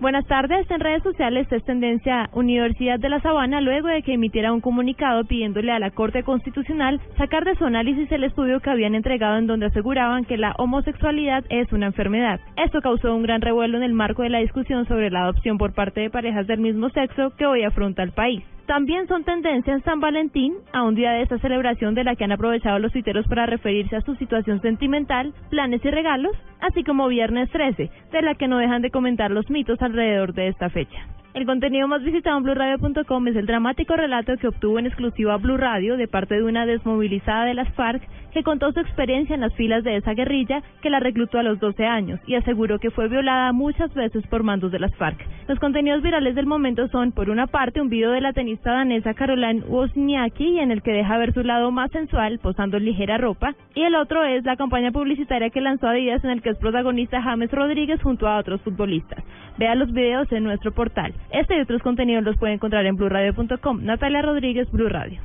Buenas tardes. En redes sociales es tendencia Universidad de la Sabana luego de que emitiera un comunicado pidiéndole a la Corte Constitucional sacar de su análisis el estudio que habían entregado en donde aseguraban que la homosexualidad es una enfermedad. Esto causó un gran revuelo en el marco de la discusión sobre la adopción por parte de parejas del mismo sexo que hoy afronta el país. También son tendencia en San Valentín, a un día de esta celebración de la que han aprovechado los tuiteros para referirse a su situación sentimental, planes y regalos, así como Viernes 13, de la que no dejan de comentar los mitos alrededor de esta fecha. El contenido más visitado en BluRadio.com es el dramático relato que obtuvo en exclusiva Blue Radio de parte de una desmovilizada de las FARC que contó su experiencia en las filas de esa guerrilla que la reclutó a los 12 años y aseguró que fue violada muchas veces por mandos de las FARC. Los contenidos virales del momento son, por una parte, un video de la tenista danesa Caroline Wozniacki en el que deja ver su lado más sensual posando en ligera ropa y el otro es la campaña publicitaria que lanzó Adidas en el que es protagonista James Rodríguez junto a otros futbolistas. Vea los videos en nuestro portal. Este y otros contenidos los puede encontrar en blurradio.com. Natalia Rodríguez, Blue Radio.